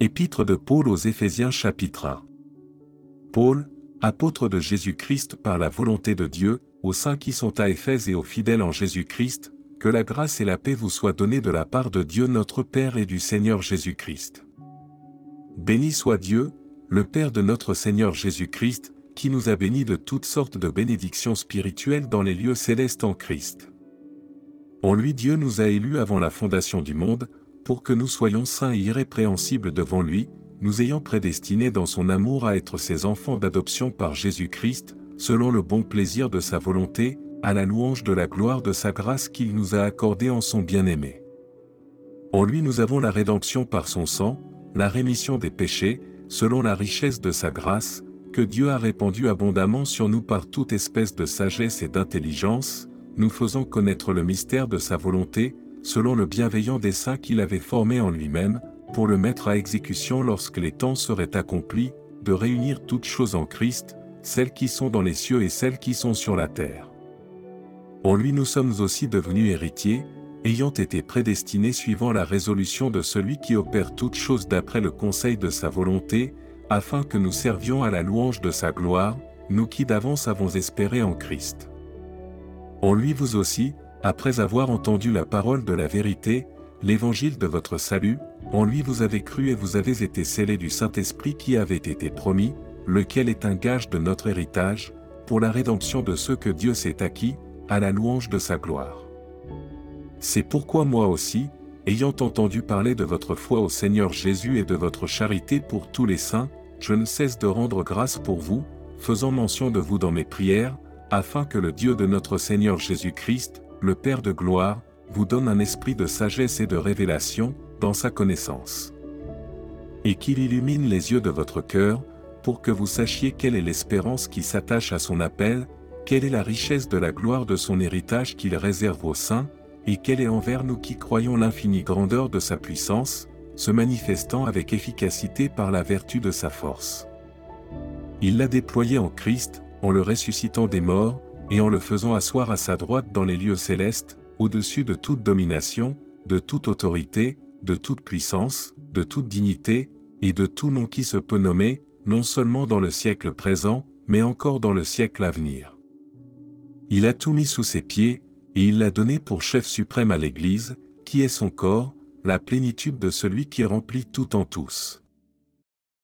Épître de Paul aux Éphésiens chapitre 1. Paul, apôtre de Jésus-Christ par la volonté de Dieu, aux saints qui sont à Éphèse et aux fidèles en Jésus-Christ, que la grâce et la paix vous soient données de la part de Dieu notre Père et du Seigneur Jésus-Christ. Béni soit Dieu, le Père de notre Seigneur Jésus-Christ, qui nous a bénis de toutes sortes de bénédictions spirituelles dans les lieux célestes en Christ. En lui Dieu nous a élus avant la fondation du monde, pour que nous soyons saints et irrépréhensibles devant lui, nous ayant prédestinés dans son amour à être ses enfants d'adoption par Jésus-Christ, selon le bon plaisir de sa volonté, à la louange de la gloire de sa grâce qu'il nous a accordée en son bien-aimé. En lui nous avons la rédemption par son sang, la rémission des péchés, selon la richesse de sa grâce, que Dieu a répandue abondamment sur nous par toute espèce de sagesse et d'intelligence, nous faisant connaître le mystère de sa volonté, selon le bienveillant dessein qu'il avait formé en lui-même, pour le mettre à exécution lorsque les temps seraient accomplis, de réunir toutes choses en Christ, celles qui sont dans les cieux et celles qui sont sur la terre. En lui nous sommes aussi devenus héritiers, ayant été prédestinés suivant la résolution de celui qui opère toutes choses d'après le conseil de sa volonté, afin que nous servions à la louange de sa gloire, nous qui d'avance avons espéré en Christ. En lui vous aussi, après avoir entendu la parole de la vérité, l'évangile de votre salut, en lui vous avez cru et vous avez été scellés du Saint-Esprit qui avait été promis, lequel est un gage de notre héritage, pour la rédemption de ceux que Dieu s'est acquis, à la louange de sa gloire. C'est pourquoi moi aussi, ayant entendu parler de votre foi au Seigneur Jésus et de votre charité pour tous les saints, je ne cesse de rendre grâce pour vous, faisant mention de vous dans mes prières, afin que le Dieu de notre Seigneur Jésus-Christ, le Père de gloire, vous donne un esprit de sagesse et de révélation, dans sa connaissance. Et qu'il illumine les yeux de votre cœur, pour que vous sachiez quelle est l'espérance qui s'attache à son appel, quelle est la richesse de la gloire de son héritage qu'il réserve aux saints, et quelle est envers nous qui croyons l'infinie grandeur de sa puissance, se manifestant avec efficacité par la vertu de sa force. Il l'a déployé en Christ, en le ressuscitant des morts, et en le faisant asseoir à sa droite dans les lieux célestes, au-dessus de toute domination, de toute autorité, de toute puissance, de toute dignité, et de tout nom qui se peut nommer, non seulement dans le siècle présent, mais encore dans le siècle à venir. Il a tout mis sous ses pieds, et il l'a donné pour chef suprême à l'Église, qui est son corps, la plénitude de celui qui remplit tout en tous.